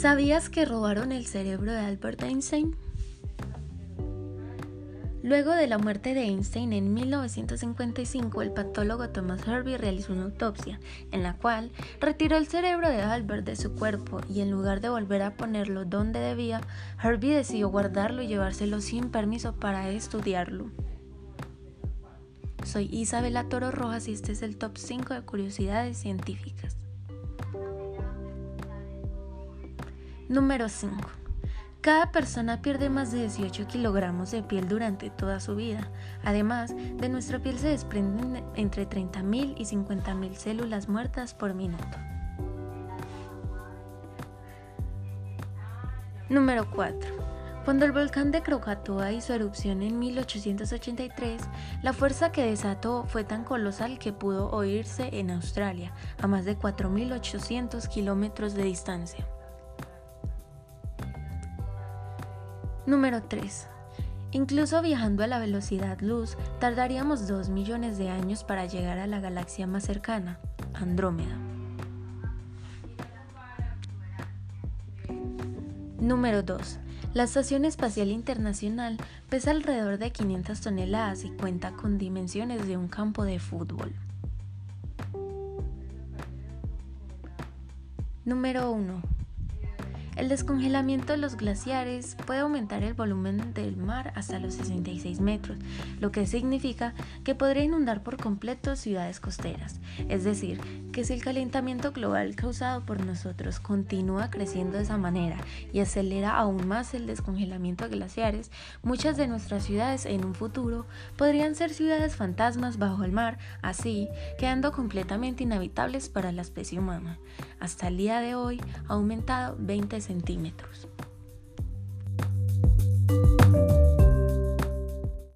¿Sabías que robaron el cerebro de Albert Einstein? Luego de la muerte de Einstein en 1955, el patólogo Thomas Hervey realizó una autopsia en la cual retiró el cerebro de Albert de su cuerpo y en lugar de volver a ponerlo donde debía, Hervey decidió guardarlo y llevárselo sin permiso para estudiarlo. Soy Isabela Toro Rojas y este es el top 5 de curiosidades científicas. Número 5. Cada persona pierde más de 18 kilogramos de piel durante toda su vida. Además, de nuestra piel se desprenden entre 30.000 y 50.000 células muertas por minuto. Número 4. Cuando el volcán de Krakatoa hizo erupción en 1883, la fuerza que desató fue tan colosal que pudo oírse en Australia, a más de 4.800 kilómetros de distancia. Número 3. Incluso viajando a la velocidad luz, tardaríamos 2 millones de años para llegar a la galaxia más cercana, Andrómeda. Número 2. La Estación Espacial Internacional pesa alrededor de 500 toneladas y cuenta con dimensiones de un campo de fútbol. Número 1. El descongelamiento de los glaciares puede aumentar el volumen del mar hasta los 66 metros, lo que significa que podría inundar por completo ciudades costeras. Es decir, que si el calentamiento global causado por nosotros continúa creciendo de esa manera y acelera aún más el descongelamiento de glaciares, muchas de nuestras ciudades en un futuro podrían ser ciudades fantasmas bajo el mar, así quedando completamente inhabitables para la especie humana. Hasta el día de hoy ha aumentado 20 centímetros.